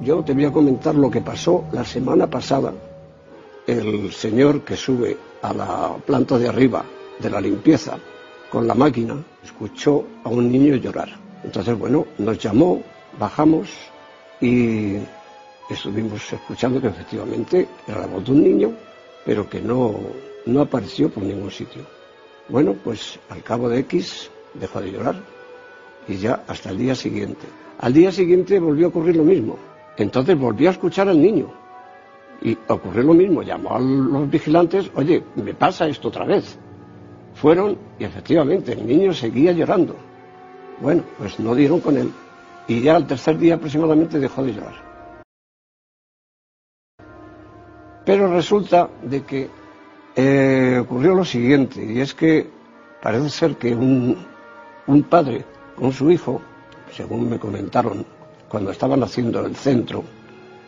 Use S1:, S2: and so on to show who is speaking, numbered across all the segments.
S1: Yo te voy a comentar lo que pasó la semana pasada. El señor que sube a la planta de arriba de la limpieza con la máquina escuchó a un niño llorar. Entonces, bueno, nos llamó, bajamos y estuvimos escuchando que efectivamente era la voz de un niño, pero que no, no apareció por ningún sitio. Bueno, pues al cabo de X dejó de llorar y ya hasta el día siguiente. Al día siguiente volvió a ocurrir lo mismo. Entonces volvió a escuchar al niño y ocurrió lo mismo. Llamó a los vigilantes, oye, me pasa esto otra vez. Fueron y efectivamente el niño seguía llorando. Bueno, pues no dieron con él y ya al tercer día aproximadamente dejó de llorar. Pero resulta de que eh, ocurrió lo siguiente, y es que parece ser que un, un padre con su hijo, según me comentaron, cuando estaban haciendo el centro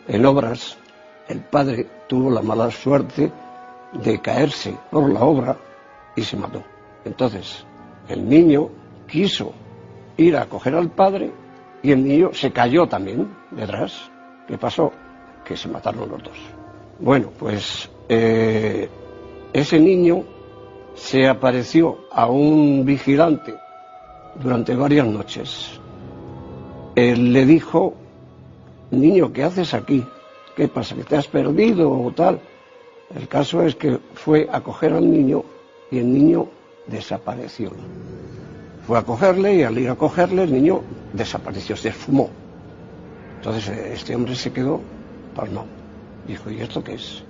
S1: en obras, el padre tuvo la mala suerte de caerse por la obra y se mató. Entonces, el niño quiso ir a coger al padre y el niño se cayó también detrás. ¿Qué pasó? Que se mataron los dos. Bueno, pues eh, ese niño se apareció a un vigilante durante varias noches. Él le dijo, niño, ¿qué haces aquí? ¿Qué pasa? ¿Que te has perdido o tal? El caso es que fue a coger al niño y el niño desapareció. Fue a cogerle y al ir a cogerle el niño desapareció, se esfumó. Entonces este hombre se quedó palmado. Dijo, ¿y esto qué es?